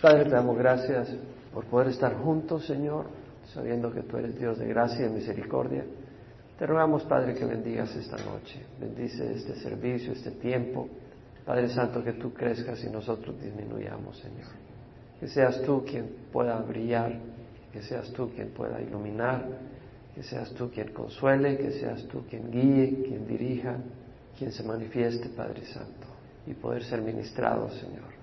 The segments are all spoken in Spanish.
Padre, te damos gracias por poder estar juntos, Señor, sabiendo que tú eres Dios de gracia y misericordia. Te rogamos, Padre, que bendigas esta noche, bendice este servicio, este tiempo. Padre Santo, que tú crezcas y nosotros disminuyamos, Señor. Que seas tú quien pueda brillar, que seas tú quien pueda iluminar, que seas tú quien consuele, que seas tú quien guíe, quien dirija, quien se manifieste, Padre Santo, y poder ser ministrado, Señor.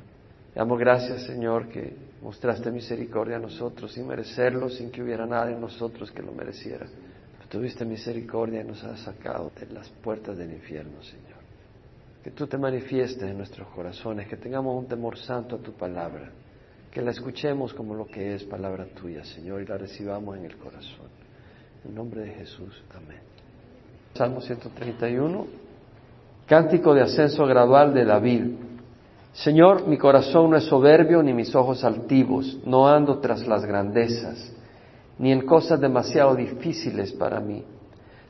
Damos gracias, Señor, que mostraste misericordia a nosotros sin merecerlo, sin que hubiera nada en nosotros que lo mereciera. Tuviste misericordia y nos has sacado de las puertas del infierno, Señor. Que tú te manifiestes en nuestros corazones, que tengamos un temor santo a tu palabra, que la escuchemos como lo que es palabra tuya, Señor, y la recibamos en el corazón. En nombre de Jesús, amén. Salmo 131, cántico de ascenso gradual de David. Señor, mi corazón no es soberbio ni mis ojos altivos, no ando tras las grandezas, ni en cosas demasiado difíciles para mí,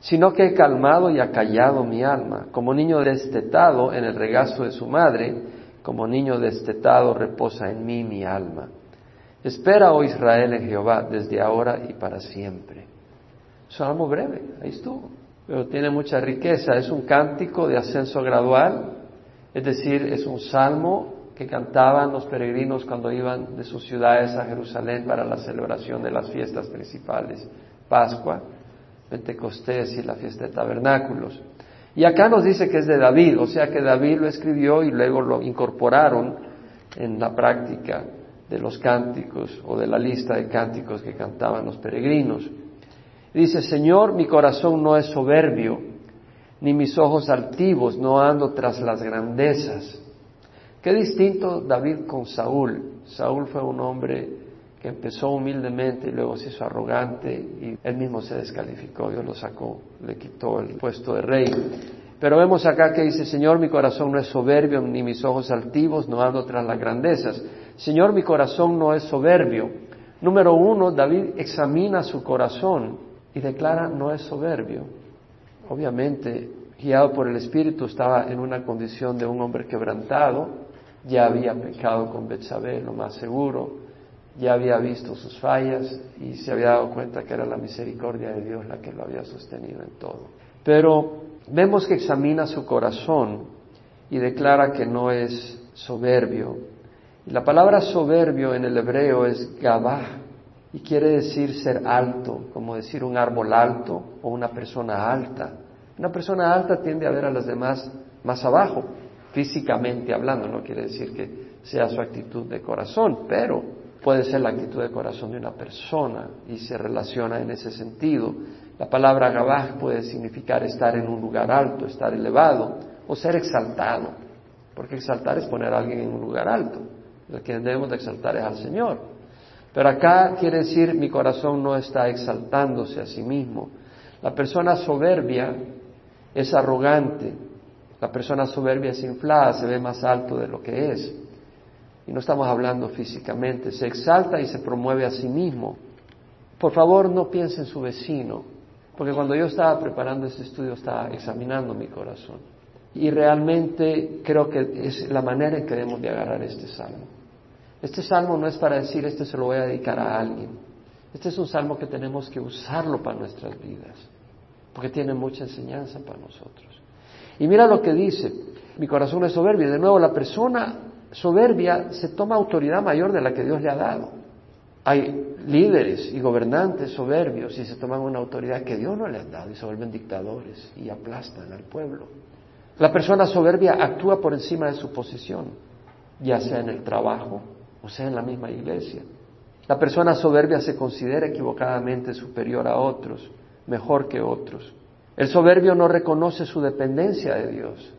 sino que he calmado y acallado mi alma, como niño destetado en el regazo de su madre, como niño destetado reposa en mí mi alma. Espera, oh Israel, en Jehová, desde ahora y para siempre. Salmo breve, ahí estuvo, pero tiene mucha riqueza, es un cántico de ascenso gradual, es decir, es un salmo que cantaban los peregrinos cuando iban de sus ciudades a Jerusalén para la celebración de las fiestas principales, Pascua, Pentecostés y la fiesta de tabernáculos. Y acá nos dice que es de David, o sea que David lo escribió y luego lo incorporaron en la práctica de los cánticos o de la lista de cánticos que cantaban los peregrinos. Dice, Señor, mi corazón no es soberbio, ni mis ojos altivos, no ando tras las grandezas. Qué distinto David con Saúl. Saúl fue un hombre que empezó humildemente y luego se hizo arrogante y él mismo se descalificó, Dios lo sacó, le quitó el puesto de rey. Pero vemos acá que dice, Señor, mi corazón no es soberbio, ni mis ojos altivos, no ando tras las grandezas. Señor, mi corazón no es soberbio. Número uno, David examina su corazón y declara, no es soberbio. Obviamente, guiado por el Espíritu, estaba en una condición de un hombre quebrantado, ya había pecado con Betsabé, lo más seguro, ya había visto sus fallas y se había dado cuenta que era la misericordia de Dios la que lo había sostenido en todo. Pero vemos que examina su corazón y declara que no es soberbio. La palabra soberbio en el hebreo es gabah y quiere decir ser alto, como decir un árbol alto o una persona alta. Una persona alta tiende a ver a las demás más abajo, físicamente hablando, no quiere decir que sea su actitud de corazón, pero puede ser la actitud de corazón de una persona y se relaciona en ese sentido. La palabra gabaj puede significar estar en un lugar alto, estar elevado o ser exaltado, porque exaltar es poner a alguien en un lugar alto. Lo que debemos de exaltar es al Señor. Pero acá quiere decir mi corazón no está exaltándose a sí mismo. La persona soberbia es arrogante, la persona soberbia es inflada, se ve más alto de lo que es. Y no estamos hablando físicamente, se exalta y se promueve a sí mismo. Por favor, no piense en su vecino, porque cuando yo estaba preparando este estudio estaba examinando mi corazón. Y realmente creo que es la manera en que debemos de agarrar este salmo. Este salmo no es para decir, este se lo voy a dedicar a alguien. Este es un salmo que tenemos que usarlo para nuestras vidas, porque tiene mucha enseñanza para nosotros. Y mira lo que dice, mi corazón es soberbio. De nuevo, la persona soberbia se toma autoridad mayor de la que Dios le ha dado. Hay líderes y gobernantes soberbios y se toman una autoridad que Dios no le ha dado y se vuelven dictadores y aplastan al pueblo. La persona soberbia actúa por encima de su posición, ya sea en el trabajo o sea en la misma iglesia. La persona soberbia se considera equivocadamente superior a otros, mejor que otros. El soberbio no reconoce su dependencia de Dios.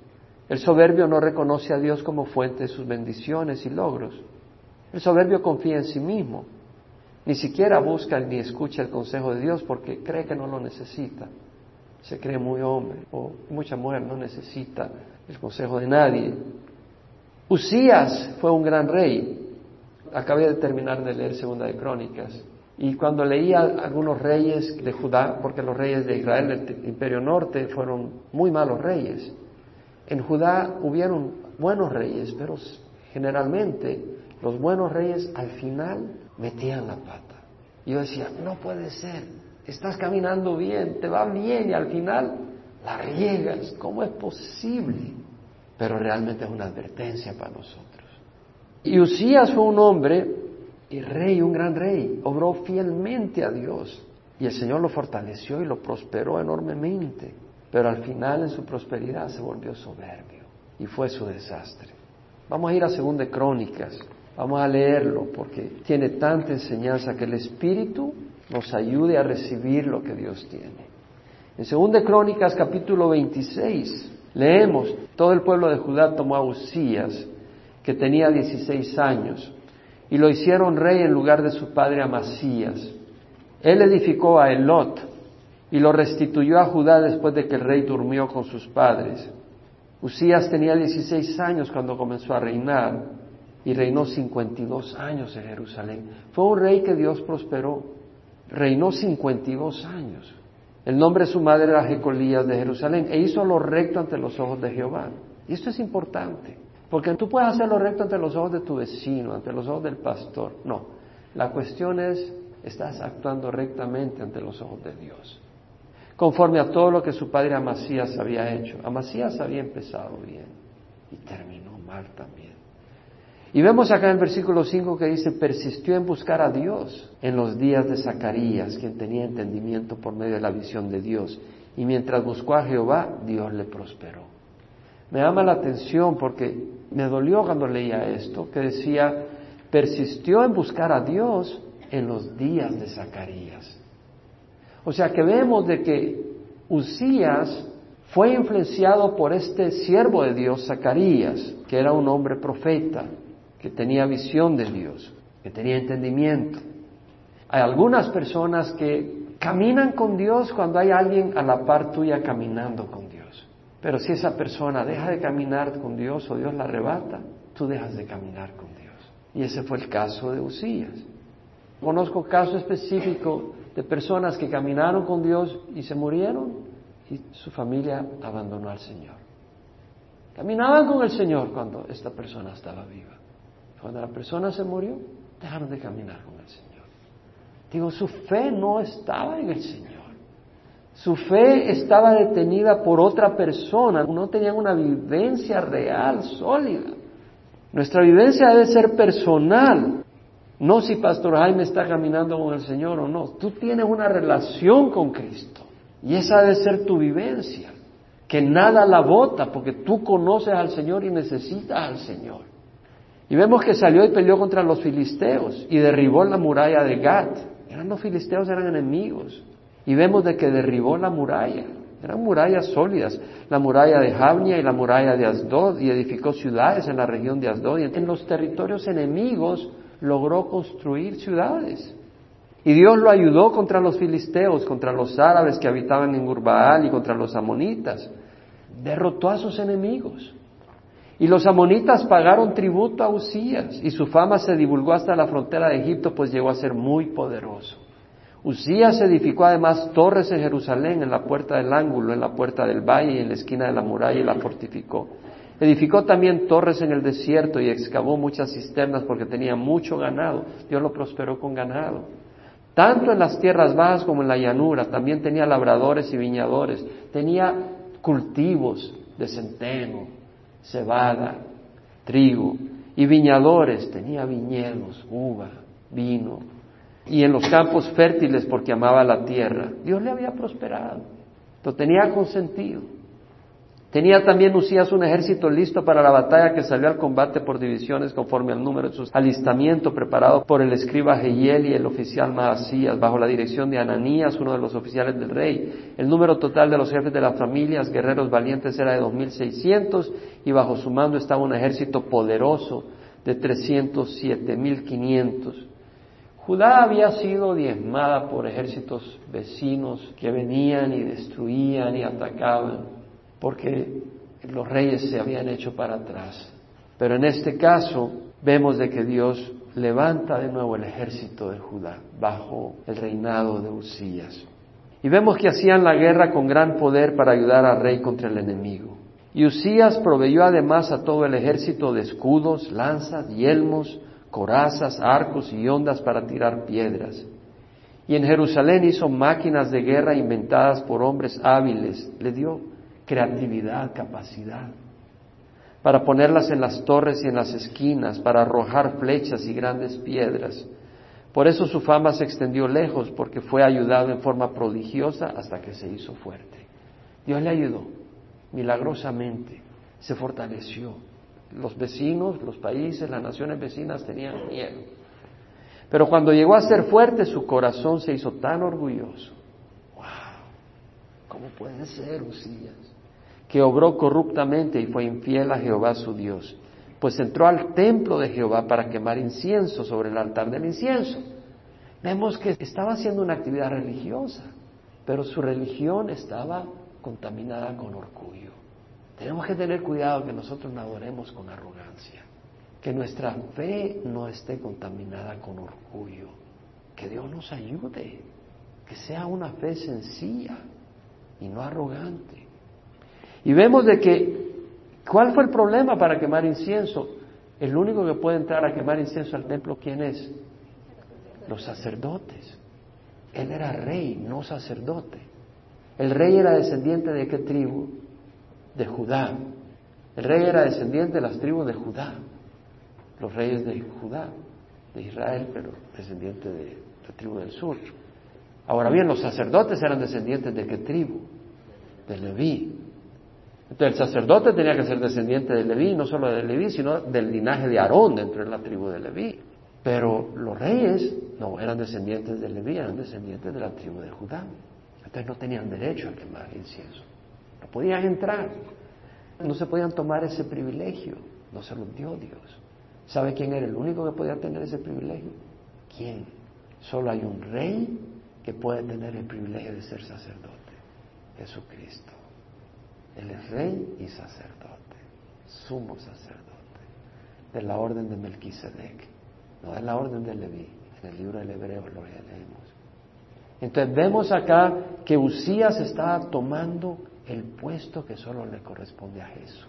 El soberbio no reconoce a Dios como fuente de sus bendiciones y logros. El soberbio confía en sí mismo. Ni siquiera busca ni escucha el consejo de Dios porque cree que no lo necesita. Se cree muy hombre o mucha mujer no necesita el consejo de nadie. Usías fue un gran rey. Acabé de terminar de leer Segunda de Crónicas. Y cuando leía algunos reyes de Judá, porque los reyes de Israel del Imperio Norte fueron muy malos reyes, en Judá hubieron buenos reyes, pero generalmente Los buenos reyes al final metían la pata. Yo decía, no puede ser, estás caminando bien, te va bien y al final la riegas, ¿cómo es posible? Pero realmente es una advertencia para nosotros. Y Usías fue un hombre y rey, un gran rey, obró fielmente a Dios. Y el Señor lo fortaleció y lo prosperó enormemente, pero al final en su prosperidad se volvió soberbio. Y fue su desastre. Vamos a ir a Segunda Crónicas, vamos a leerlo porque tiene tanta enseñanza que el Espíritu nos ayude a recibir lo que Dios tiene. En Segunda Crónicas capítulo 26 leemos, todo el pueblo de Judá tomó a Usías, que tenía 16 años, y lo hicieron rey en lugar de su padre Amasías. Él edificó a Elot y lo restituyó a Judá después de que el rey durmió con sus padres. Usías tenía 16 años cuando comenzó a reinar y reinó 52 años en Jerusalén. Fue un rey que Dios prosperó. Reinó 52 años. El nombre de su madre era Jecolías de Jerusalén e hizo lo recto ante los ojos de Jehová. Y esto es importante, porque tú puedes hacer lo recto ante los ojos de tu vecino, ante los ojos del pastor. No, la cuestión es, estás actuando rectamente ante los ojos de Dios, conforme a todo lo que su padre Amasías había hecho. Amasías había empezado bien y terminó mal también. Y vemos acá en el versículo 5 que dice, persistió en buscar a Dios en los días de Zacarías, quien tenía entendimiento por medio de la visión de Dios. Y mientras buscó a Jehová, Dios le prosperó. Me llama la atención porque me dolió cuando leía esto, que decía, persistió en buscar a Dios en los días de Zacarías. O sea que vemos de que Usías fue influenciado por este siervo de Dios, Zacarías, que era un hombre profeta, que tenía visión de Dios, que tenía entendimiento. Hay algunas personas que caminan con Dios cuando hay alguien a la par tuya caminando con. Pero si esa persona deja de caminar con Dios o Dios la arrebata, tú dejas de caminar con Dios. Y ese fue el caso de Usías. Conozco casos específicos de personas que caminaron con Dios y se murieron y su familia abandonó al Señor. Caminaban con el Señor cuando esta persona estaba viva. Cuando la persona se murió, dejaron de caminar con el Señor. Digo, su fe no estaba en el Señor. Su fe estaba detenida por otra persona. No tenían una vivencia real, sólida. Nuestra vivencia debe ser personal. No si Pastor Jaime está caminando con el Señor o no. Tú tienes una relación con Cristo. Y esa debe ser tu vivencia. Que nada la bota porque tú conoces al Señor y necesitas al Señor. Y vemos que salió y peleó contra los filisteos y derribó la muralla de Gat. Eran los filisteos, eran enemigos. Y vemos de que derribó la muralla. Eran murallas sólidas. La muralla de Javnia y la muralla de Asdod. Y edificó ciudades en la región de Asdod. Y en los territorios enemigos logró construir ciudades. Y Dios lo ayudó contra los filisteos, contra los árabes que habitaban en Urbaal y contra los amonitas. Derrotó a sus enemigos. Y los amonitas pagaron tributo a Usías y su fama se divulgó hasta la frontera de Egipto, pues llegó a ser muy poderoso. Usías edificó además torres en Jerusalén, en la puerta del ángulo, en la puerta del valle y en la esquina de la muralla y la fortificó. Edificó también torres en el desierto y excavó muchas cisternas porque tenía mucho ganado. Dios lo prosperó con ganado. Tanto en las tierras bajas como en la llanura. También tenía labradores y viñadores. Tenía cultivos de centeno, cebada, trigo y viñadores, tenía viñedos, uva, vino, y en los campos fértiles porque amaba la tierra. Dios le había prosperado, lo tenía consentido. Tenía también Usías un ejército listo para la batalla que salió al combate por divisiones conforme al número de sus alistamientos preparado por el escriba Jehiel y el oficial Maasías bajo la dirección de Ananías, uno de los oficiales del rey. El número total de los jefes de las familias, guerreros valientes, era de 2.600 y bajo su mando estaba un ejército poderoso de 307.500. Judá había sido diezmada por ejércitos vecinos que venían y destruían y atacaban porque los reyes se habían hecho para atrás. Pero en este caso vemos de que Dios levanta de nuevo el ejército de Judá bajo el reinado de Usías. Y vemos que hacían la guerra con gran poder para ayudar al rey contra el enemigo. Y Usías proveyó además a todo el ejército de escudos, lanzas, yelmos, corazas, arcos y ondas para tirar piedras. Y en Jerusalén hizo máquinas de guerra inventadas por hombres hábiles. Le dio creatividad, capacidad, para ponerlas en las torres y en las esquinas, para arrojar flechas y grandes piedras. Por eso su fama se extendió lejos, porque fue ayudado en forma prodigiosa hasta que se hizo fuerte. Dios le ayudó milagrosamente, se fortaleció. Los vecinos, los países, las naciones vecinas tenían miedo. Pero cuando llegó a ser fuerte, su corazón se hizo tan orgulloso. ¡Wow! ¿Cómo puede ser, Usías? Que obró corruptamente y fue infiel a Jehová su Dios. Pues entró al templo de Jehová para quemar incienso sobre el altar del incienso. Vemos que estaba haciendo una actividad religiosa, pero su religión estaba contaminada con orgullo. Tenemos que tener cuidado que nosotros no con arrogancia, que nuestra fe no esté contaminada con orgullo, que Dios nos ayude, que sea una fe sencilla y no arrogante. Y vemos de que, ¿cuál fue el problema para quemar incienso? El único que puede entrar a quemar incienso al templo, ¿quién es? Los sacerdotes. Él era rey, no sacerdote. El rey era descendiente de qué tribu? De Judá. El rey era descendiente de las tribus de Judá. Los reyes de Judá, de Israel, pero descendiente de la tribu del sur. Ahora bien, los sacerdotes eran descendientes de qué tribu? De Leví. Entonces el sacerdote tenía que ser descendiente de Leví, no solo de Leví, sino del linaje de Aarón dentro de la tribu de Leví. Pero los reyes no eran descendientes de Leví, eran descendientes de la tribu de Judá. Entonces no tenían derecho a quemar incienso. No podían entrar. No se podían tomar ese privilegio. No se lo dio Dios. ¿Sabe quién era el único que podía tener ese privilegio? ¿Quién? Solo hay un rey que puede tener el privilegio de ser sacerdote. Jesucristo. Él es rey y sacerdote. Sumo sacerdote. De la orden de Melquisedec. No de la orden de Leví. En el libro del Hebreo lo leemos. Entonces vemos acá que Usías estaba tomando el puesto que solo le corresponde a Jesús.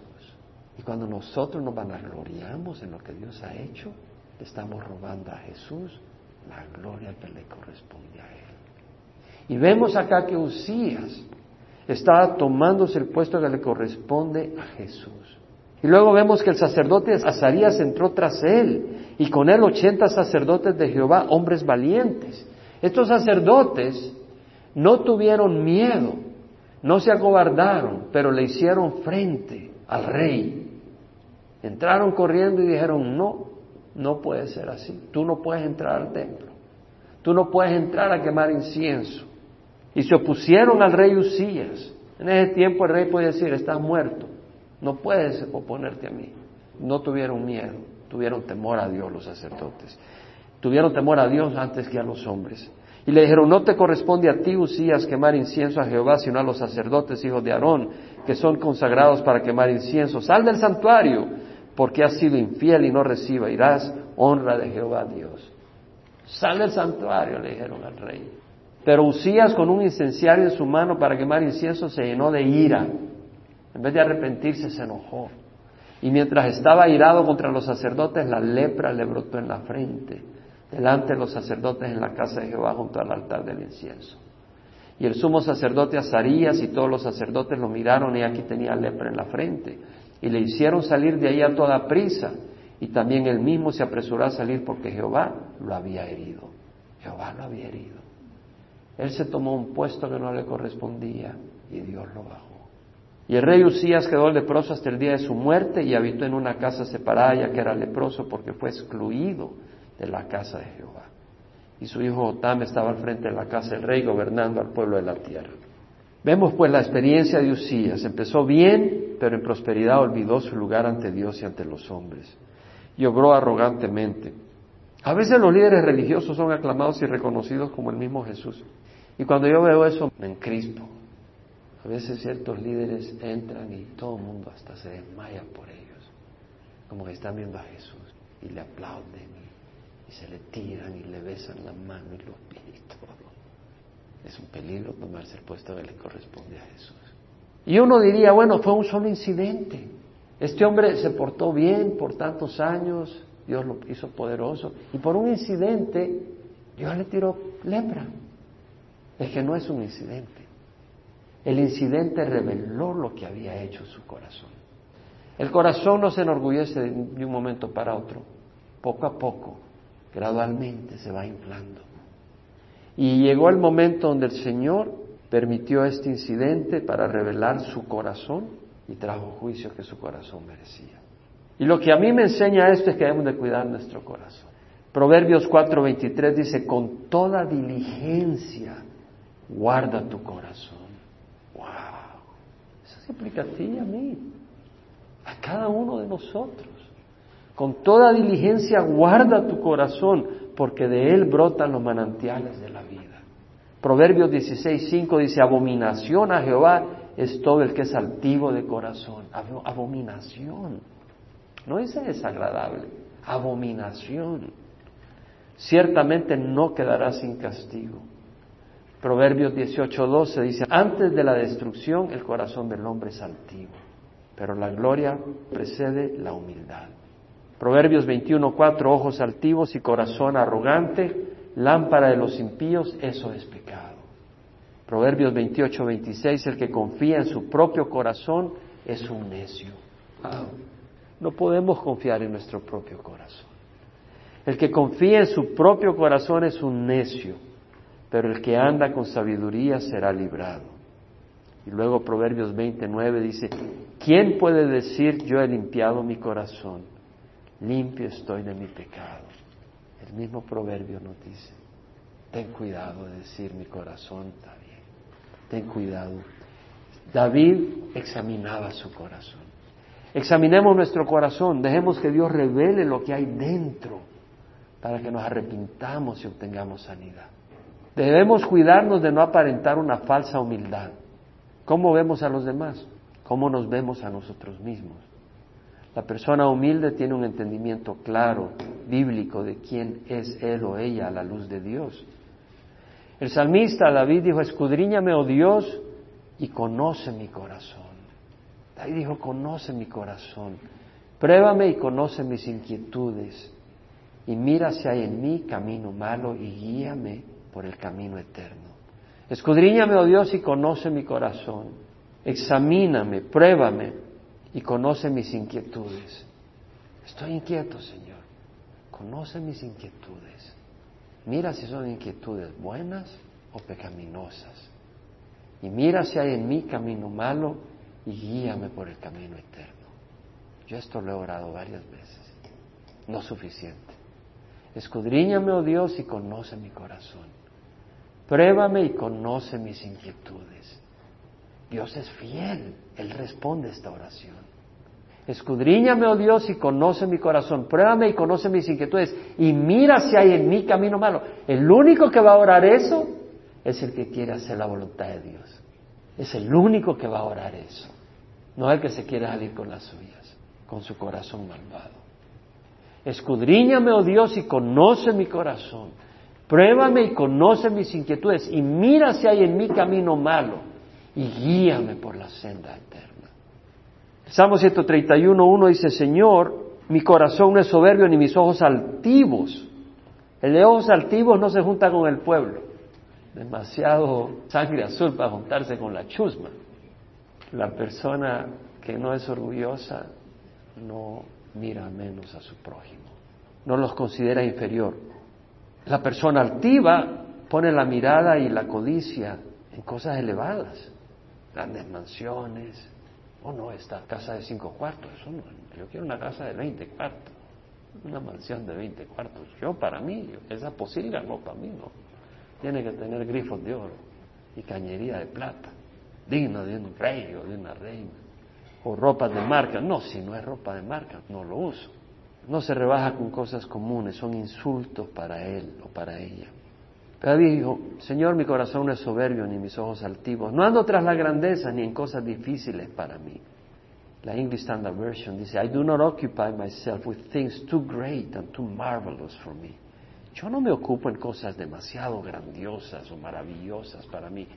Y cuando nosotros nos vanagloriamos en lo que Dios ha hecho, estamos robando a Jesús la gloria que le corresponde a Él. Y vemos acá que Usías estaba tomándose el puesto que le corresponde a Jesús. Y luego vemos que el sacerdote Azarías entró tras él, y con él ochenta sacerdotes de Jehová, hombres valientes. Estos sacerdotes no tuvieron miedo, no se acobardaron, pero le hicieron frente al rey. Entraron corriendo y dijeron, no, no puede ser así. Tú no puedes entrar al templo. Tú no puedes entrar a quemar incienso. Y se opusieron al rey Usías. En ese tiempo el rey podía decir, estás muerto. No puedes oponerte a mí. No tuvieron miedo, tuvieron temor a Dios los sacerdotes. Tuvieron temor a Dios antes que a los hombres. Y le dijeron, no te corresponde a ti, Usías, quemar incienso a Jehová, sino a los sacerdotes, hijos de Aarón, que son consagrados para quemar incienso. Sal del santuario, porque has sido infiel y no reciba, irás honra de Jehová Dios. Sal del santuario, le dijeron al rey. Pero Usías, con un incenciario en su mano para quemar incienso, se llenó de ira. En vez de arrepentirse, se enojó. Y mientras estaba irado contra los sacerdotes, la lepra le brotó en la frente delante de los sacerdotes en la casa de Jehová junto al altar del incienso. Y el sumo sacerdote Azarías y todos los sacerdotes lo miraron y aquí tenía lepra en la frente. Y le hicieron salir de ahí a toda prisa. Y también él mismo se apresuró a salir porque Jehová lo había herido. Jehová lo había herido. Él se tomó un puesto que no le correspondía y Dios lo bajó. Y el rey Usías quedó leproso hasta el día de su muerte y habitó en una casa separada ya que era leproso porque fue excluido de la casa de Jehová. Y su hijo Otam estaba al frente de la casa del rey gobernando al pueblo de la tierra. Vemos pues la experiencia de Usías. Empezó bien, pero en prosperidad olvidó su lugar ante Dios y ante los hombres. Y obró arrogantemente. A veces los líderes religiosos son aclamados y reconocidos como el mismo Jesús. Y cuando yo veo eso me encrispo. A veces ciertos líderes entran y todo el mundo hasta se desmaya por ellos, como que están viendo a Jesús y le aplauden se le tiran y le besan la mano y los pies y todo. Es un peligro tomarse el puesto que le corresponde a Jesús. Y uno diría, bueno, fue un solo incidente. Este hombre se portó bien por tantos años, Dios lo hizo poderoso. Y por un incidente, Dios le tiró lepra. Es que no es un incidente. El incidente reveló lo que había hecho su corazón. El corazón no se enorgullece de un momento para otro. Poco a poco, gradualmente se va inflando. Y llegó el momento donde el Señor permitió este incidente para revelar su corazón y trajo juicio que su corazón merecía. Y lo que a mí me enseña esto es que debemos de cuidar nuestro corazón. Proverbios 4:23 dice, con toda diligencia guarda tu corazón. ¡Wow! Eso se aplica a ti y a mí, a cada uno de nosotros. Con toda diligencia guarda tu corazón, porque de él brotan los manantiales de la vida. Proverbios 16:5 dice, abominación a Jehová es todo el que es altivo de corazón. Abominación. No dice desagradable, abominación. Ciertamente no quedará sin castigo. Proverbios 18:12 dice, antes de la destrucción el corazón del hombre es altivo, pero la gloria precede la humildad. Proverbios 21:4, ojos altivos y corazón arrogante, lámpara de los impíos, eso es pecado. Proverbios 28:26, el que confía en su propio corazón es un necio. No podemos confiar en nuestro propio corazón. El que confía en su propio corazón es un necio pero el que anda con sabiduría será librado. Y luego Proverbios 29 dice, ¿quién puede decir yo he limpiado mi corazón? Limpio estoy de mi pecado. El mismo proverbio nos dice, ten cuidado de decir mi corazón está bien. Ten cuidado. David examinaba su corazón. Examinemos nuestro corazón, dejemos que Dios revele lo que hay dentro para que nos arrepintamos y obtengamos sanidad. Debemos cuidarnos de no aparentar una falsa humildad. ¿Cómo vemos a los demás? ¿Cómo nos vemos a nosotros mismos? La persona humilde tiene un entendimiento claro, bíblico, de quién es él o ella a la luz de Dios. El salmista David dijo, escudriñame, oh Dios, y conoce mi corazón. David dijo, conoce mi corazón. Pruébame y conoce mis inquietudes. Y mira si hay en mí camino malo y guíame por el camino eterno. Escudriñame, oh Dios, y conoce mi corazón. Examíname, pruébame y conoce mis inquietudes. Estoy inquieto, Señor. Conoce mis inquietudes. Mira si son inquietudes buenas o pecaminosas. Y mira si hay en mí camino malo y guíame por el camino eterno. Yo esto lo he orado varias veces. No suficiente. Escudriñame, oh Dios, y conoce mi corazón. Pruébame y conoce mis inquietudes. Dios es fiel, Él responde esta oración. Escudriñame, oh Dios, y conoce mi corazón. Pruébame y conoce mis inquietudes. Y mira si hay en mí camino malo. El único que va a orar eso es el que quiere hacer la voluntad de Dios. Es el único que va a orar eso. No el que se quiere salir con las suyas, con su corazón malvado. Escudriñame, oh Dios, y conoce mi corazón. Pruébame y conoce mis inquietudes y mira si hay en mi camino malo y guíame por la senda eterna. Salmo 131.1 dice, Señor, mi corazón no es soberbio ni mis ojos altivos. El de ojos altivos no se junta con el pueblo. Demasiado sangre azul para juntarse con la chusma. La persona que no es orgullosa no mira menos a su prójimo, no los considera inferior. La persona altiva pone la mirada y la codicia en cosas elevadas, grandes mansiones, oh, no, esta casa de cinco cuartos, eso no, yo quiero una casa de veinte cuartos, una mansión de veinte cuartos. Yo para mí, esa posible no para mí no. Tiene que tener grifos de oro y cañería de plata, digna de un rey o de una reina, o ropa de marca. No, si no es ropa de marca, no lo uso. No se rebaja con cosas comunes, son insultos para él o para ella. Pero dijo, Señor, mi corazón no es soberbio ni mis ojos altivos. No ando tras la grandeza ni en cosas difíciles para mí. La English Standard Version dice, I do not occupy myself with things too great and too marvelous for me. Yo no me ocupo en cosas demasiado grandiosas o maravillosas para mí.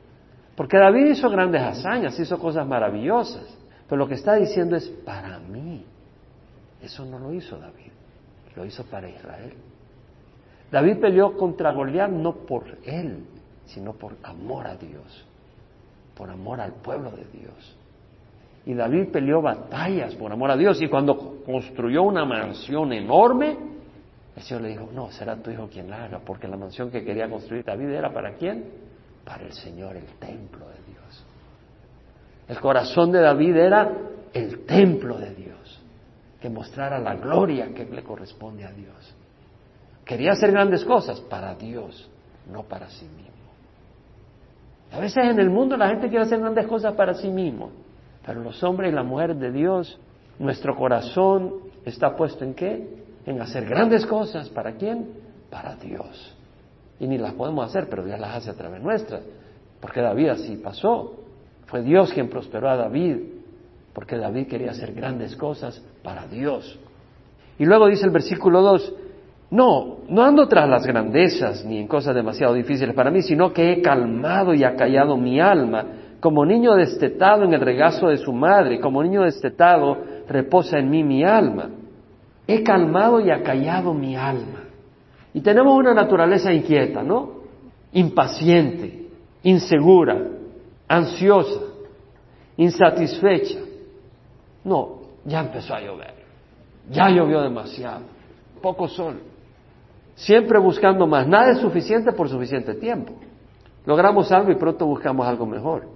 Porque David hizo grandes hazañas, hizo cosas maravillosas. Pero lo que está diciendo es para mí. Eso no lo hizo David. lo hizo para Israel. David peleó contra Goliat no por él, sino por amor a Dios, por amor al pueblo de Dios. Y David peleó batallas por amor a Dios. Y cuando construyó una mansión enorme, el Señor le dijo, no, será tu hijo quien la haga, porque la mansión que quería construir David era para quién? Para el Señor, el templo de Dios. El corazón de David era el templo de Dios, que mostrara la gloria que le corresponde a Dios. Quería hacer grandes cosas para Dios, no para sí mismo. A veces en el mundo la gente quiere hacer grandes cosas para sí mismo, pero los hombres y las mujeres de Dios, nuestro corazón está puesto en qué? En hacer grandes cosas. ¿Para quién? Para Dios. Y ni las podemos hacer, pero Dios las hace a través nuestra. Porque David así pasó. Fue Dios quien prosperó a David, porque David quería hacer grandes cosas para Dios. Y luego dice el versículo 2, no, no ando tras las grandezas ni en cosas demasiado difíciles para mí, sino que he calmado y acallado mi alma, como niño destetado en el regazo de su madre, como niño destetado reposa en mí mi alma. He calmado y acallado mi alma. Y tenemos una naturaleza inquieta, ¿no? Impaciente, insegura, ansiosa, insatisfecha. No, ya empezó a llover, ya llovió demasiado, poco sol siempre buscando más. Nada es suficiente por suficiente tiempo. Logramos algo y pronto buscamos algo mejor.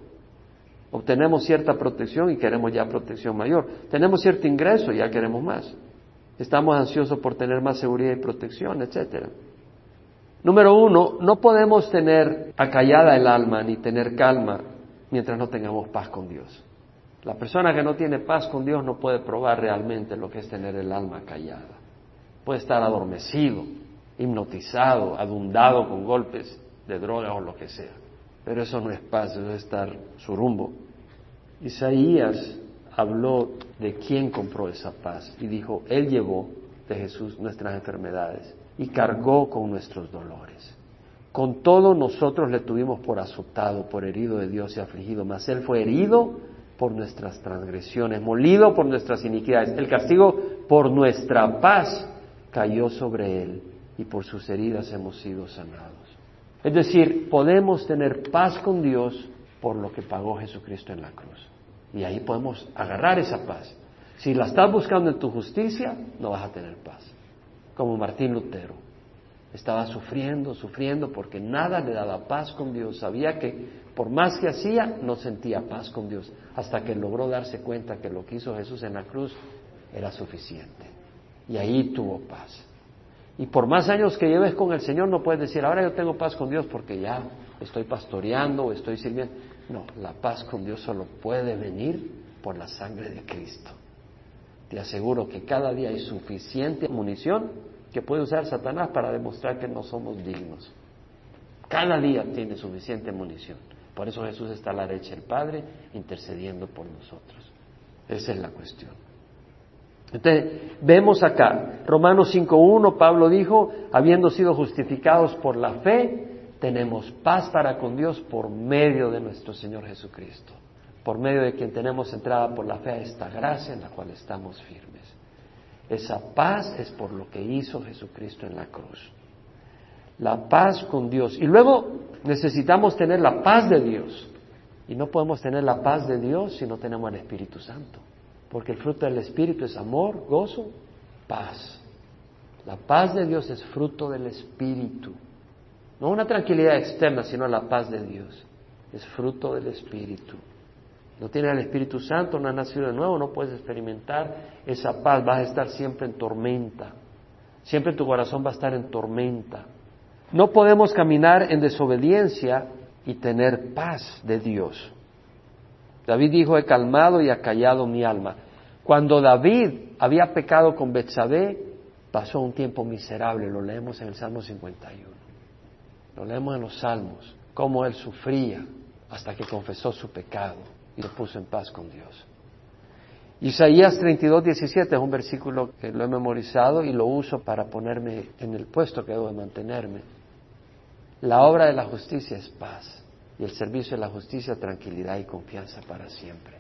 Obtenemos cierta protección y queremos ya protección mayor. Tenemos cierto ingreso y ya queremos más. Estamos ansiosos por tener más seguridad y protección, etcétera. Número uno, no podemos tener acallada el alma ni tener calma mientras no tengamos paz con Dios. La persona que no tiene paz con Dios no puede probar realmente lo que es tener el alma callada. Puede estar adormecido, hipnotizado, adundado con golpes de droga o lo que sea. Pero eso no es paz, eso es estar su rumbo. Isaías habló de quién compró esa paz y dijo, Él llevó de Jesús nuestras enfermedades y cargó con nuestros dolores. Con todo nosotros le tuvimos por azotado, por herido de Dios y afligido, mas Él fue herido por nuestras transgresiones, molido por nuestras iniquidades. El castigo por nuestra paz cayó sobre Él y por sus heridas hemos sido sanados. Es decir, podemos tener paz con Dios por lo que pagó Jesucristo en la cruz. Y ahí podemos agarrar esa paz. Si la estás buscando en tu justicia, no vas a tener paz. Como Martín Lutero. Estaba sufriendo, sufriendo, porque nada le daba paz con Dios. Sabía que por más que hacía, no sentía paz con Dios. Hasta que logró darse cuenta que lo que hizo Jesús en la cruz era suficiente. Y ahí tuvo paz. Y por más años que lleves con el Señor, no puedes decir, ahora yo tengo paz con Dios porque ya estoy pastoreando o estoy sirviendo. No, la paz con Dios solo puede venir por la sangre de Cristo. Te aseguro que cada día hay suficiente munición que puede usar Satanás para demostrar que no somos dignos. Cada día tiene suficiente munición. Por eso Jesús está a la derecha del Padre intercediendo por nosotros. Esa es la cuestión. Entonces, vemos acá, Romanos 5.1, Pablo dijo, habiendo sido justificados por la fe, tenemos paz para con Dios por medio de nuestro Señor Jesucristo, por medio de quien tenemos entrada por la fe a esta gracia en la cual estamos firmes. Esa paz es por lo que hizo Jesucristo en la cruz. La paz con Dios. Y luego necesitamos tener la paz de Dios. Y no podemos tener la paz de Dios si no tenemos el Espíritu Santo. Porque el fruto del Espíritu es amor, gozo, paz. La paz de Dios es fruto del Espíritu. No una tranquilidad externa, sino la paz de Dios. Es fruto del Espíritu. No tienes el Espíritu Santo, no has nacido de nuevo, no puedes experimentar esa paz. Vas a estar siempre en tormenta. Siempre tu corazón va a estar en tormenta. No podemos caminar en desobediencia y tener paz de Dios. David dijo, he calmado y acallado mi alma. Cuando David había pecado con Betsabé, pasó un tiempo miserable, lo leemos en el Salmo 51. Lo leemos en los Salmos, cómo él sufría hasta que confesó su pecado y se puso en paz con Dios. Isaías 32, 17 es un versículo que lo he memorizado y lo uso para ponerme en el puesto que debo de mantenerme. La obra de la justicia es paz y el servicio de la justicia, tranquilidad y confianza para siempre.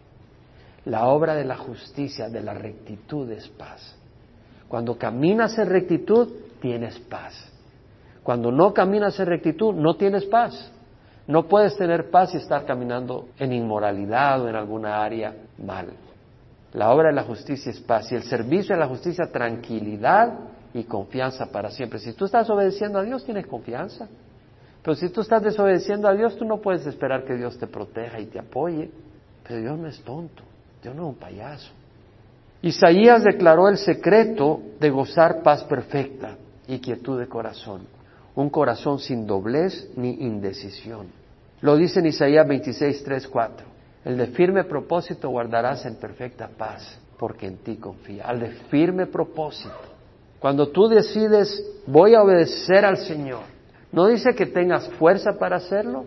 La obra de la justicia, de la rectitud es paz. Cuando caminas en rectitud, tienes paz. Cuando no caminas en rectitud, no tienes paz. No puedes tener paz y estar caminando en inmoralidad o en alguna área mal. La obra de la justicia es paz y el servicio de la justicia tranquilidad y confianza para siempre. Si tú estás obedeciendo a Dios, tienes confianza. Pero si tú estás desobedeciendo a Dios, tú no puedes esperar que Dios te proteja y te apoye. Pero Dios no es tonto, Dios no es un payaso. Isaías declaró el secreto de gozar paz perfecta y quietud de corazón, un corazón sin doblez ni indecisión. Lo dice en Isaías 26, 3, 4. El de firme propósito guardarás en perfecta paz, porque en ti confía. Al de firme propósito. Cuando tú decides, voy a obedecer al Señor, no dice que tengas fuerza para hacerlo,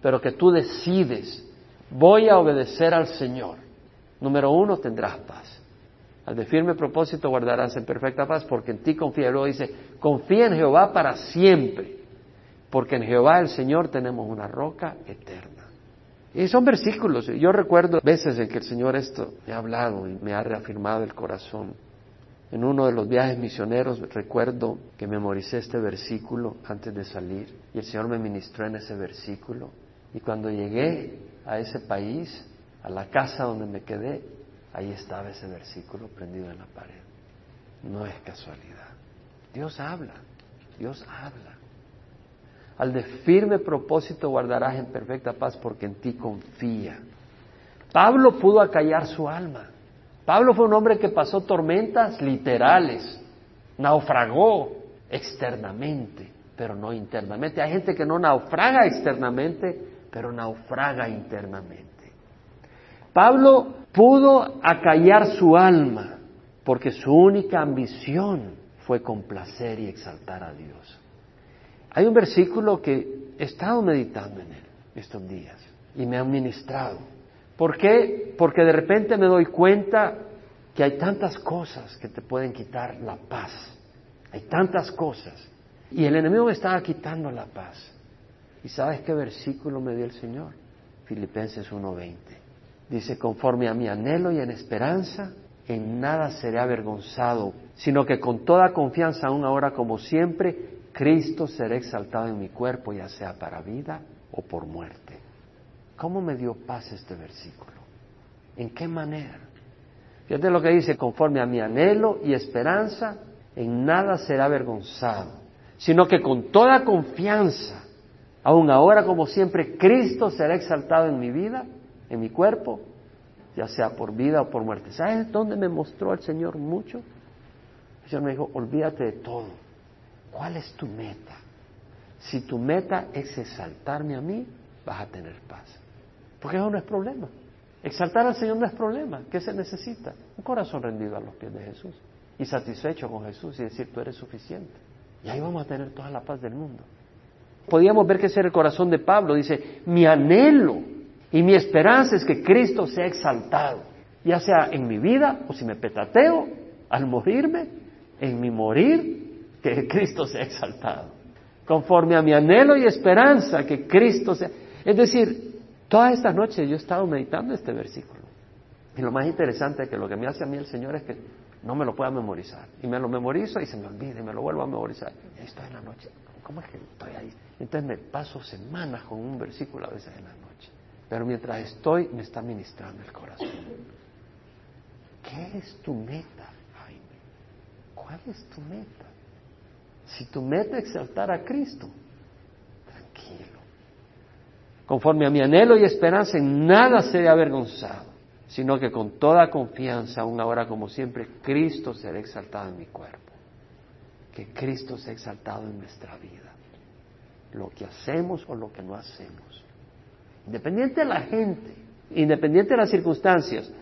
pero que tú decides, voy a obedecer al Señor. Número uno, tendrás paz. Al de firme propósito guardarás en perfecta paz, porque en ti confía. Luego dice, confía en Jehová para siempre porque en Jehová el Señor tenemos una roca eterna. Y son versículos. Yo recuerdo veces en que el Señor esto me ha hablado y me ha reafirmado el corazón. En uno de los viajes misioneros recuerdo que memoricé este versículo antes de salir y el Señor me ministró en ese versículo. Y cuando llegué a ese país, a la casa donde me quedé, ahí estaba ese versículo prendido en la pared. No es casualidad. Dios habla, Dios habla. Al de firme propósito guardarás en perfecta paz porque en ti confía. Pablo pudo acallar su alma. Pablo fue un hombre que pasó tormentas literales, naufragó externamente, pero no internamente. Hay gente que no naufraga externamente, pero naufraga internamente. Pablo pudo acallar su alma porque su única ambición fue complacer y exaltar a Dios. Hay un versículo que he estado meditando en él estos días y me ha ministrado. ¿Por qué? Porque de repente me doy cuenta que hay tantas cosas que te pueden quitar la paz. Hay tantas cosas. Y el enemigo me estaba quitando la paz. ¿Y sabes qué versículo me dio el Señor? Filipenses 1:20. Dice, conforme a mi anhelo y en esperanza, en nada seré avergonzado, sino que con toda confianza, aún ahora como siempre, Cristo será exaltado en mi cuerpo, ya sea para vida o por muerte. ¿Cómo me dio paz este versículo? ¿En qué manera? Fíjate lo que dice, conforme a mi anhelo y esperanza, en nada será avergonzado, sino que con toda confianza, aun ahora como siempre, Cristo será exaltado en mi vida, en mi cuerpo, ya sea por vida o por muerte. ¿Sabes dónde me mostró el Señor mucho? El Señor me dijo, olvídate de todo ¿Cuál es tu meta? Si tu meta es exaltarme a mí, vas a tener paz. Porque eso no es problema. Exaltar al Señor no es problema. ¿Qué se necesita? Un corazón rendido a los pies de Jesús y satisfecho con Jesús y decir, tú eres suficiente. Y ahí vamos a tener toda la paz del mundo. Podíamos ver que ese era el corazón de Pablo. Dice, mi anhelo y mi esperanza es que Cristo sea exaltado, ya sea en mi vida o si me petateo, al morirme, en mi morir que Cristo sea exaltado. Conforme a mi anhelo y esperanza que Cristo sea. Es decir, todas estas noches yo he estado meditando este versículo. Y lo más interesante es que lo que me hace a mí el Señor es que no me lo pueda memorizar. Y me lo memorizo y se me olvida y me lo vuelvo a memorizar. Y ahí estoy en la noche. ¿Cómo es que estoy ahí? Entonces me paso semanas con un versículo a veces en la noche. Pero mientras estoy, me está ministrando el corazón. ¿Qué es tu meta, Jaime? ¿Cuál es tu meta? Si tu meta es exaltar a Cristo. Conforme a mi anhelo y esperanza, en nada seré avergonzado, sino que con toda confianza, aún ahora como siempre, Cristo será exaltado en mi cuerpo. Que Cristo sea exaltado en nuestra vida. Lo que hacemos o lo que no hacemos. Independiente de la gente, independiente de las circunstancias.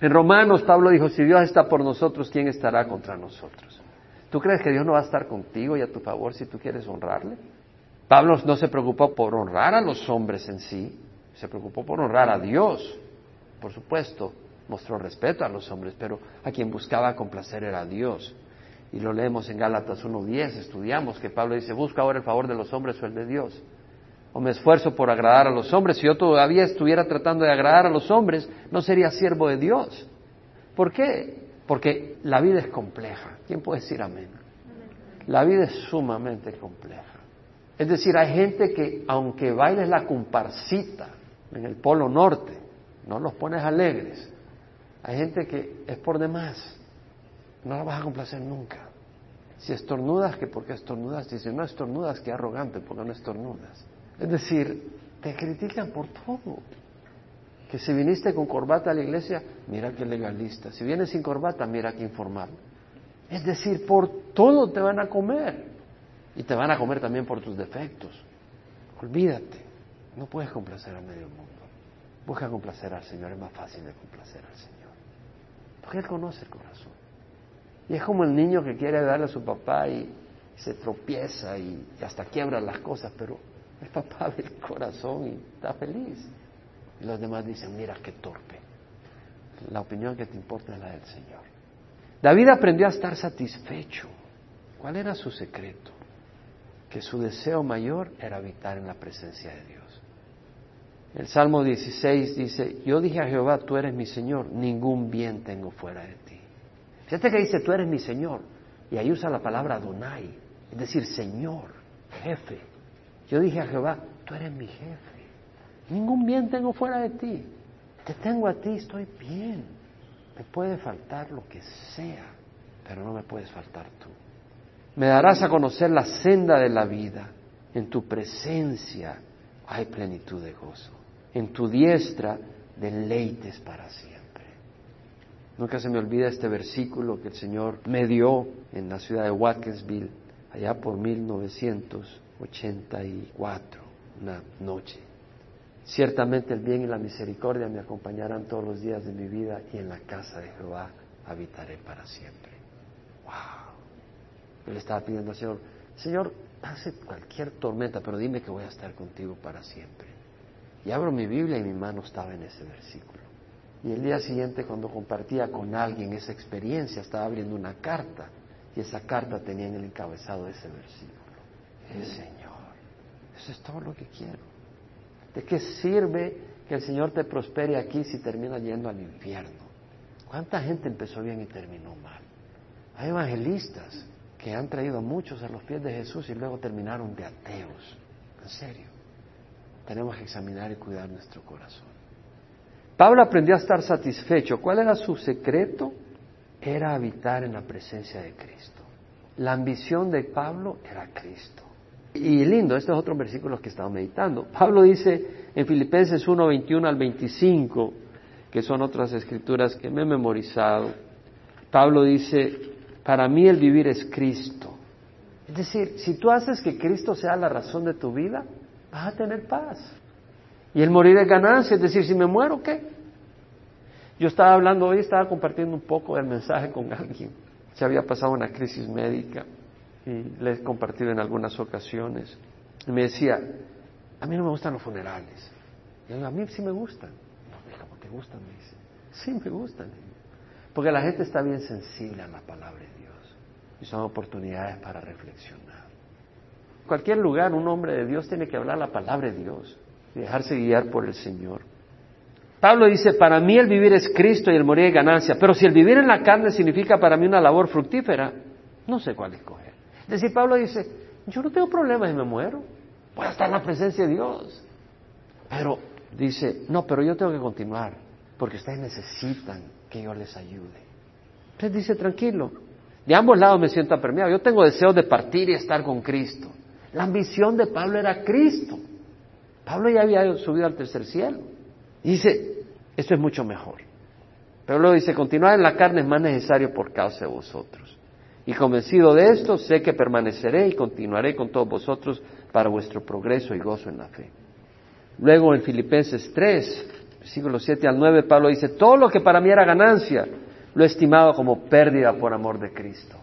En Romanos Pablo dijo, si Dios está por nosotros, ¿quién estará contra nosotros? ¿Tú crees que Dios no va a estar contigo y a tu favor si tú quieres honrarle? Pablo no se preocupó por honrar a los hombres en sí, se preocupó por honrar a Dios. Por supuesto, mostró respeto a los hombres, pero a quien buscaba complacer era Dios. Y lo leemos en Gálatas 1.10, estudiamos que Pablo dice, busca ahora el favor de los hombres o el de Dios. O me esfuerzo por agradar a los hombres. Si yo todavía estuviera tratando de agradar a los hombres, no sería siervo de Dios. ¿Por qué? Porque la vida es compleja. ¿Quién puede decir amén? La vida es sumamente compleja. Es decir, hay gente que aunque bailes la comparsita en el Polo Norte, no los pones alegres. Hay gente que es por demás. No la vas a complacer nunca. Si estornudas, que porque estornudas, dicen, no estornudas, que arrogante, porque no estornudas. Es decir, te critican por todo. Que si viniste con corbata a la iglesia, mira que legalista. Si vienes sin corbata, mira que informal. Es decir, por todo te van a comer. Y te van a comer también por tus defectos. Olvídate. No puedes complacer a medio mundo. Busca complacer al Señor. Es más fácil de complacer al Señor. Porque Él conoce el corazón. Y es como el niño que quiere darle a su papá y, se tropieza y, hasta quiebra las cosas, pero el papá ve el corazón y está feliz. Y los demás dicen, mira qué torpe. La opinión que te importa es la del Señor. David aprendió a estar satisfecho. ¿Cuál era su secreto? Que su deseo mayor era habitar en la presencia de Dios. El Salmo 16 dice, yo dije a Jehová, tú eres mi Señor, ningún bien tengo fuera de ti. Fíjate que dice, tú eres mi Señor. Y ahí usa la palabra Donai, es decir, Señor, jefe. Yo dije a Jehová, tú eres mi jefe. Ningún bien tengo fuera de ti. Te tengo a ti, estoy bien. Me puede faltar lo que sea, pero no me puedes faltar tú. Me darás a conocer la senda de la vida. En tu presencia hay plenitud de gozo. En tu diestra deleites para siempre. Nunca se me olvida este versículo que el Señor me dio en la ciudad de Watkinsville, allá por 1984, una noche. Ciertamente el bien y la misericordia me acompañarán todos los días de mi vida y en la casa de Jehová habitaré para siempre. ¡Wow! Le estaba pidiendo al Señor, Señor, hace cualquier tormenta, pero dime que voy a estar contigo para siempre. Y abro mi Biblia y mi mano estaba en ese versículo. Y el día siguiente, cuando compartía con alguien esa experiencia, estaba abriendo una carta y esa carta tenía en el encabezado ese versículo. El Señor, eso es todo lo que quiero. ¿De qué sirve que el Señor te prospere aquí si termina yendo al infierno? ¿Cuánta gente empezó bien y terminó mal? Hay evangelistas que han traído muchos a los pies de Jesús y luego terminaron de ateos. En serio. Tenemos que examinar y cuidar nuestro corazón. Pablo aprendió a estar satisfecho. ¿Cuál era su secreto? Era habitar en la presencia de Cristo. La ambición de Pablo era Cristo. Y lindo, estos es otro versículo que estaba meditando. Pablo dice en Filipenses 1, 21 al 25, que son otras escrituras que me he memorizado. Pablo dice, para mí el vivir es Cristo. Es decir, si tú haces que Cristo sea la razón de tu vida, vas a tener paz. Y el morir es ganancia, es decir, si me muero, ¿qué? Yo estaba hablando hoy, estaba compartiendo un poco del mensaje con alguien. Se había pasado una crisis médica y le he compartido en algunas ocasiones. Y me decía, a mí no me gustan los funerales. Y a mí sí me gustan. No, ¿cómo te gustan? Me dice, sí me gustan. Porque la gente está bien sensible a la palabra de Dios. Y son oportunidades para reflexionar. En cualquier lugar un hombre de Dios tiene que hablar la palabra de Dios y dejarse guiar por el Señor. Pablo dice, para mí el vivir es Cristo y el morir es ganancia, pero si el vivir en la carne significa para mí una labor fructífera, no sé cuál escoger. Es decir, Pablo dice, yo no tengo problemas y me muero. Voy a estar en la presencia de Dios. Pero dice, no, pero yo tengo que continuar, porque ustedes necesitan que yo les ayude. Entonces dice, tranquilo, de ambos lados me siento apremiado. Yo tengo deseo de partir y estar con Cristo. La ambición de Pablo era Cristo. Pablo ya había subido al tercer cielo. Y dice, esto es mucho mejor. Pero luego dice, continuar en la carne es más necesario por causa de vosotros. Y convencido de esto, sé que permaneceré y continuaré con todos vosotros para vuestro progreso y gozo en la fe. Luego en Filipenses 3, versículos 7 al 9, Pablo dice, todo lo que para mí era ganancia, lo he estimado como pérdida por amor de Cristo.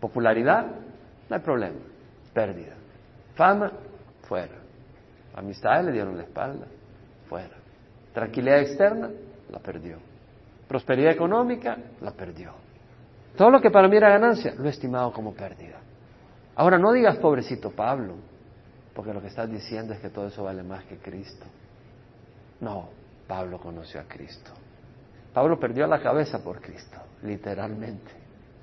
Popularidad, no hay problema, pérdida. Fama, fuera. Amistades le dieron la espalda, fuera. Tranquilidad externa, la perdió. Prosperidad económica, la perdió. Todo lo que para mí era ganancia, lo he estimado como pérdida. Ahora no digas pobrecito Pablo, porque lo que estás diciendo es que todo eso vale más que Cristo. No, Pablo conoció a Cristo. Pablo perdió la cabeza por Cristo, literalmente,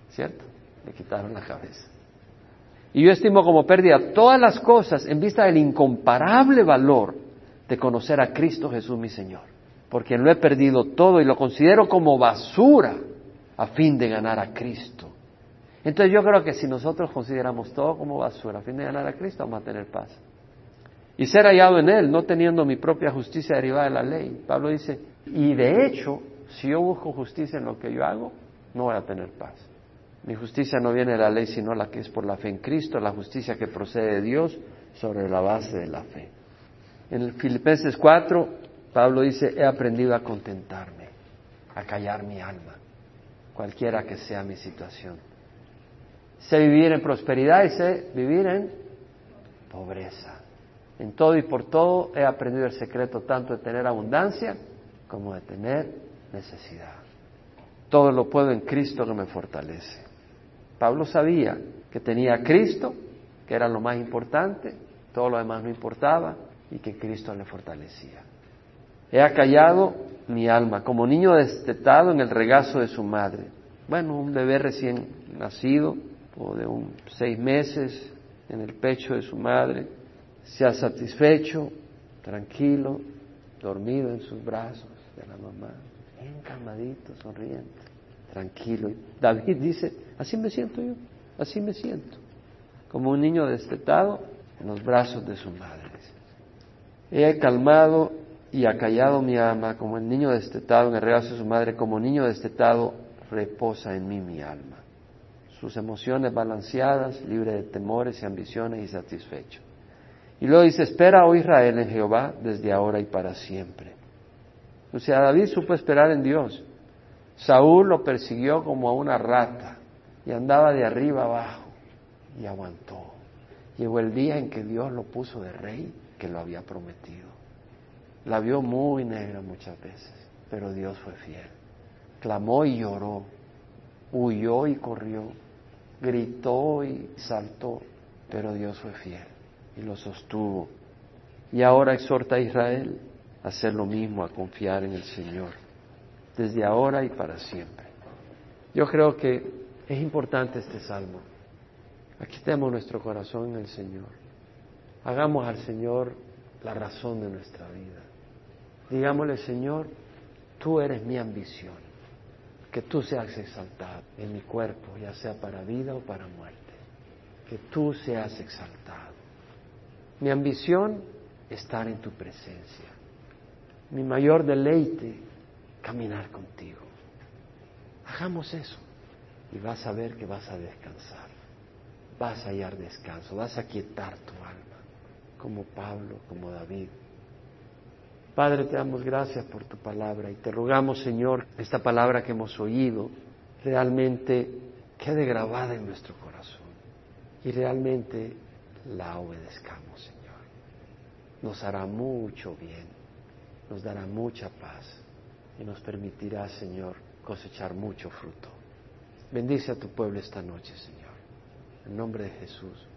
¿cierto? Le quitaron la cabeza. Y yo estimo como pérdida todas las cosas en vista del incomparable valor de conocer a Cristo Jesús mi Señor, porque lo he perdido todo y lo considero como basura a fin de ganar a Cristo. Entonces yo creo que si nosotros consideramos todo como basura a fin de ganar a Cristo, vamos a tener paz. Y ser hallado en Él, no teniendo mi propia justicia derivada de la ley. Pablo dice, y de hecho, si yo busco justicia en lo que yo hago, no voy a tener paz. Mi justicia no viene de la ley, sino la que es por la fe en Cristo, la justicia que procede de Dios sobre la base de la fe. En Filipenses 4, Pablo dice, he aprendido a contentarme, a callar mi alma, cualquiera que sea mi situación. Sé vivir en prosperidad y sé vivir en pobreza. En todo y por todo he aprendido el secreto tanto de tener abundancia como de tener necesidad. Todo lo puedo en Cristo que me fortalece. Pablo sabía que tenía a Cristo, que era lo más importante, todo lo demás no importaba y que Cristo le fortalecía. He acallado mi alma como niño destetado en el regazo de su madre. Bueno, un bebé recién nacido o de un seis meses en el pecho de su madre, se ha satisfecho, tranquilo, dormido en sus brazos de la mamá, bien calmadito, sonriente tranquilo. David dice, así me siento yo, así me siento, como un niño destetado en los brazos de su madre. He calmado y acallado mi alma, como el niño destetado en el regazo de su madre, como niño destetado reposa en mí mi alma. Sus emociones balanceadas, libre de temores y ambiciones y satisfecho. Y luego dice, espera, oh Israel, en Jehová desde ahora y para siempre. O sea, David supo esperar en Dios. Saúl lo persiguió como a una rata y andaba de arriba abajo y aguantó. Llegó el día en que Dios lo puso de rey que lo había prometido. La vio muy negra muchas veces, pero Dios fue fiel. Clamó y lloró, huyó y corrió, gritó y saltó, pero Dios fue fiel y lo sostuvo. Y ahora exhorta a Israel hacer lo mismo, a confiar en el Señor desde ahora y para siempre. Yo creo que es importante este salmo. Aquí tenemos nuestro corazón en el Señor. Hagamos al Señor la razón de nuestra vida. Digámosle, Señor, tú eres mi ambición. Que tú seas exaltado en mi cuerpo, ya sea para vida o para muerte. Que tú seas exaltado. Mi ambición, estar en tu presencia. Mi mayor deleite, caminar contigo. Hagamos eso y vas a ver que vas a descansar, vas a hallar descanso, vas a quietar tu alma, como Pablo, como David. Padre, te damos gracias por tu palabra y te rogamos, Señor, esta palabra que hemos oído realmente quede grabada en nuestro corazón y realmente la obedezcamos, Señor. Nos hará mucho bien, nos dará mucha paz y nos permitirá, Señor, cosechar mucho fruto. Bendice a tu pueblo esta noche, Señor. En nombre de Jesús.